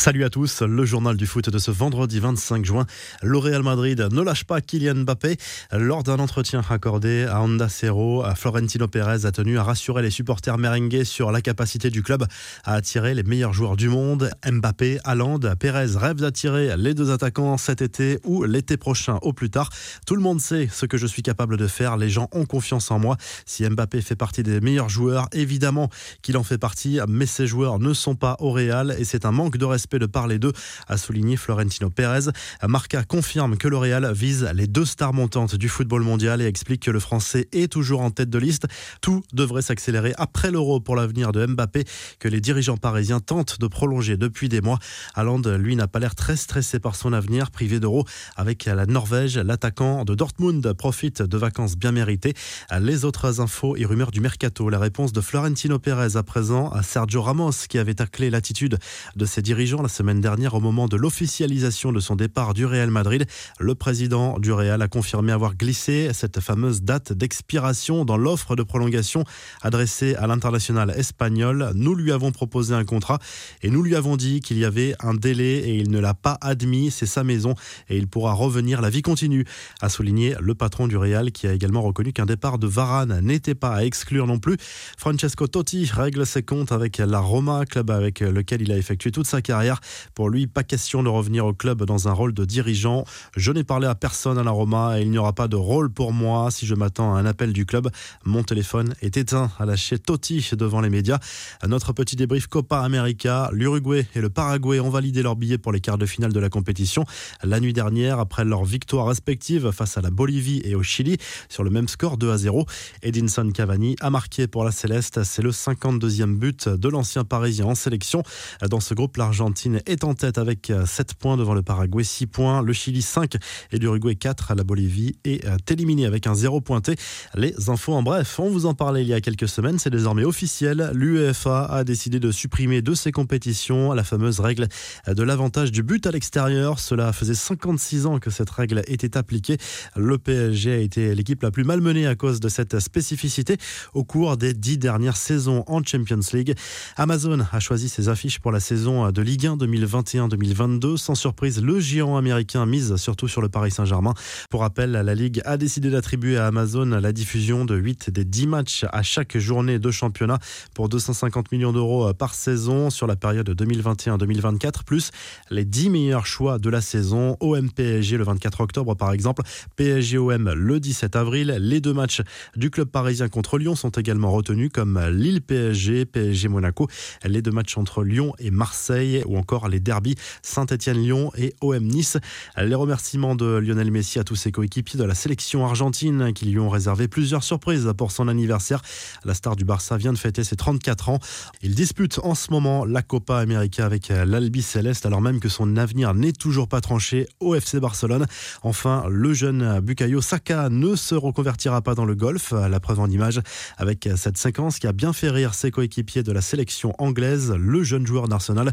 Salut à tous, le journal du foot de ce vendredi 25 juin. Le Real Madrid ne lâche pas Kylian Mbappé. Lors d'un entretien accordé à Honda Cero, Florentino Pérez a tenu à rassurer les supporters merengues sur la capacité du club à attirer les meilleurs joueurs du monde. Mbappé, Haaland, Pérez rêvent d'attirer les deux attaquants cet été ou l'été prochain au plus tard. Tout le monde sait ce que je suis capable de faire. Les gens ont confiance en moi. Si Mbappé fait partie des meilleurs joueurs, évidemment qu'il en fait partie, mais ces joueurs ne sont pas au Real et c'est un manque de respect de parler d'eux, a souligné Florentino Pérez. Marca confirme que le Real vise les deux stars montantes du football mondial et explique que le Français est toujours en tête de liste. Tout devrait s'accélérer après l'Euro pour l'avenir de Mbappé, que les dirigeants parisiens tentent de prolonger depuis des mois. Haaland, lui, n'a pas l'air très stressé par son avenir, privé d'Euro avec la Norvège. L'attaquant de Dortmund profite de vacances bien méritées. Les autres infos et rumeurs du mercato. La réponse de Florentino Pérez à présent à Sergio Ramos, qui avait taclé l'attitude de ses dirigeants la semaine dernière au moment de l'officialisation de son départ du Real Madrid. Le président du Real a confirmé avoir glissé cette fameuse date d'expiration dans l'offre de prolongation adressée à l'international espagnol. Nous lui avons proposé un contrat et nous lui avons dit qu'il y avait un délai et il ne l'a pas admis. C'est sa maison et il pourra revenir. La vie continue, a souligné le patron du Real qui a également reconnu qu'un départ de Varane n'était pas à exclure non plus. Francesco Totti règle ses comptes avec la Roma, club avec lequel il a effectué toute sa carrière. Pour lui, pas question de revenir au club dans un rôle de dirigeant. Je n'ai parlé à personne à la Roma et il n'y aura pas de rôle pour moi si je m'attends à un appel du club. Mon téléphone est éteint, a lâché Totti devant les médias. Notre petit débrief Copa América. L'Uruguay et le Paraguay ont validé leurs billets pour les quarts de finale de la compétition. La nuit dernière, après leur victoire respective face à la Bolivie et au Chili, sur le même score 2 à 0, Edinson Cavani a marqué pour la Céleste. C'est le 52e but de l'ancien Parisien en sélection. Dans ce groupe, l'Argentine est en tête avec 7 points devant le Paraguay, 6 points, le Chili 5 et l'Uruguay 4. La Bolivie est éliminée avec un 0 pointé. Les infos en bref, on vous en parlait il y a quelques semaines, c'est désormais officiel. L'UEFA a décidé de supprimer de ses compétitions la fameuse règle de l'avantage du but à l'extérieur. Cela faisait 56 ans que cette règle était appliquée. Le PSG a été l'équipe la plus malmenée à cause de cette spécificité au cours des dix dernières saisons en Champions League. Amazon a choisi ses affiches pour la saison de Ligue 1 2021-2022. Sans surprise, le géant américain mise surtout sur le Paris Saint-Germain. Pour rappel, la Ligue a décidé d'attribuer à Amazon la diffusion de 8 des 10 matchs à chaque journée de championnat pour 250 millions d'euros par saison sur la période 2021-2024, plus les 10 meilleurs choix de la saison. OM PSG le 24 octobre par exemple, PSG OM le 17 avril. Les deux matchs du club parisien contre Lyon sont également retenus comme Lille PSG, PSG Monaco. Les deux matchs entre Lyon et Marseille ou encore les derbies Saint-Etienne-Lyon et OM Nice. Les remerciements de Lionel Messi à tous ses coéquipiers de la sélection argentine qui lui ont réservé plusieurs surprises pour son anniversaire. La star du Barça vient de fêter ses 34 ans. Il dispute en ce moment la Copa América avec l'Albi Céleste alors même que son avenir n'est toujours pas tranché au FC Barcelone. Enfin, le jeune Bukayo Saka ne se reconvertira pas dans le golf. La preuve en image avec cette séquence qui a bien fait rire ses coéquipiers de la sélection anglaise. Le jeune joueur d'Arsenal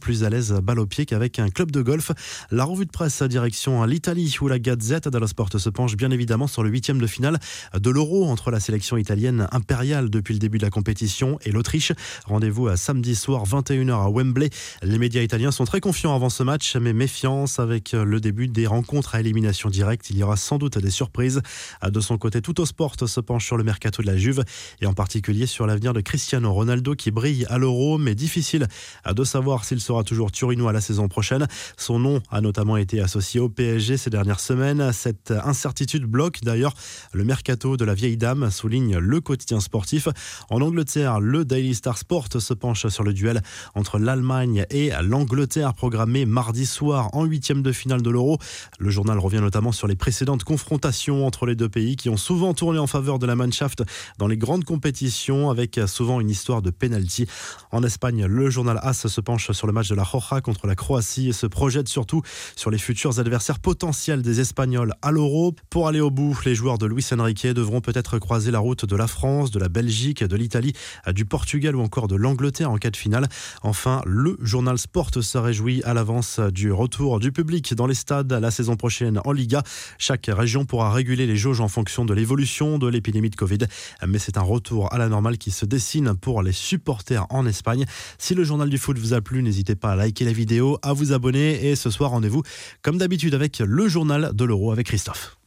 plus à l'aise balle au pied qu'avec un club de golf. La revue de presse direction l'Italie où la Gazette dello Sport se penche bien évidemment sur le huitième de finale de l'Euro entre la sélection italienne impériale depuis le début de la compétition et l'Autriche. Rendez-vous à samedi soir 21h à Wembley. Les médias italiens sont très confiants avant ce match mais méfiance avec le début des rencontres à élimination directe. Il y aura sans doute des surprises. De son côté, tout au sport se penche sur le mercato de la Juve et en particulier sur l'avenir de Cristiano Ronaldo qui brille à l'Euro mais difficile de savoir s'il sera toujours turinois la saison prochaine. Son nom a notamment été associé au PSG ces dernières semaines. Cette incertitude bloque d'ailleurs le mercato de la vieille dame, souligne le quotidien sportif. En Angleterre, le Daily Star Sport se penche sur le duel entre l'Allemagne et l'Angleterre programmé mardi soir en huitième de finale de l'Euro. Le journal revient notamment sur les précédentes confrontations entre les deux pays qui ont souvent tourné en faveur de la Mannschaft dans les grandes compétitions avec souvent une histoire de penalty. En Espagne, le journal AS se penche sur le match de la Roja contre la Croatie et se projette surtout sur les futurs adversaires potentiels des Espagnols à l'Euro. Pour aller au bout, les joueurs de Luis Enrique devront peut-être croiser la route de la France, de la Belgique, de l'Italie, du Portugal ou encore de l'Angleterre en cas de finale. Enfin, le journal Sport se réjouit à l'avance du retour du public dans les stades la saison prochaine en Liga. Chaque région pourra réguler les jauges en fonction de l'évolution de l'épidémie de Covid, mais c'est un retour à la normale qui se dessine pour les supporters en Espagne. Si le journal du foot vous a plu, n'hésitez pas à liker la vidéo, à vous abonner et ce soir rendez-vous comme d'habitude avec le journal de l'euro avec Christophe.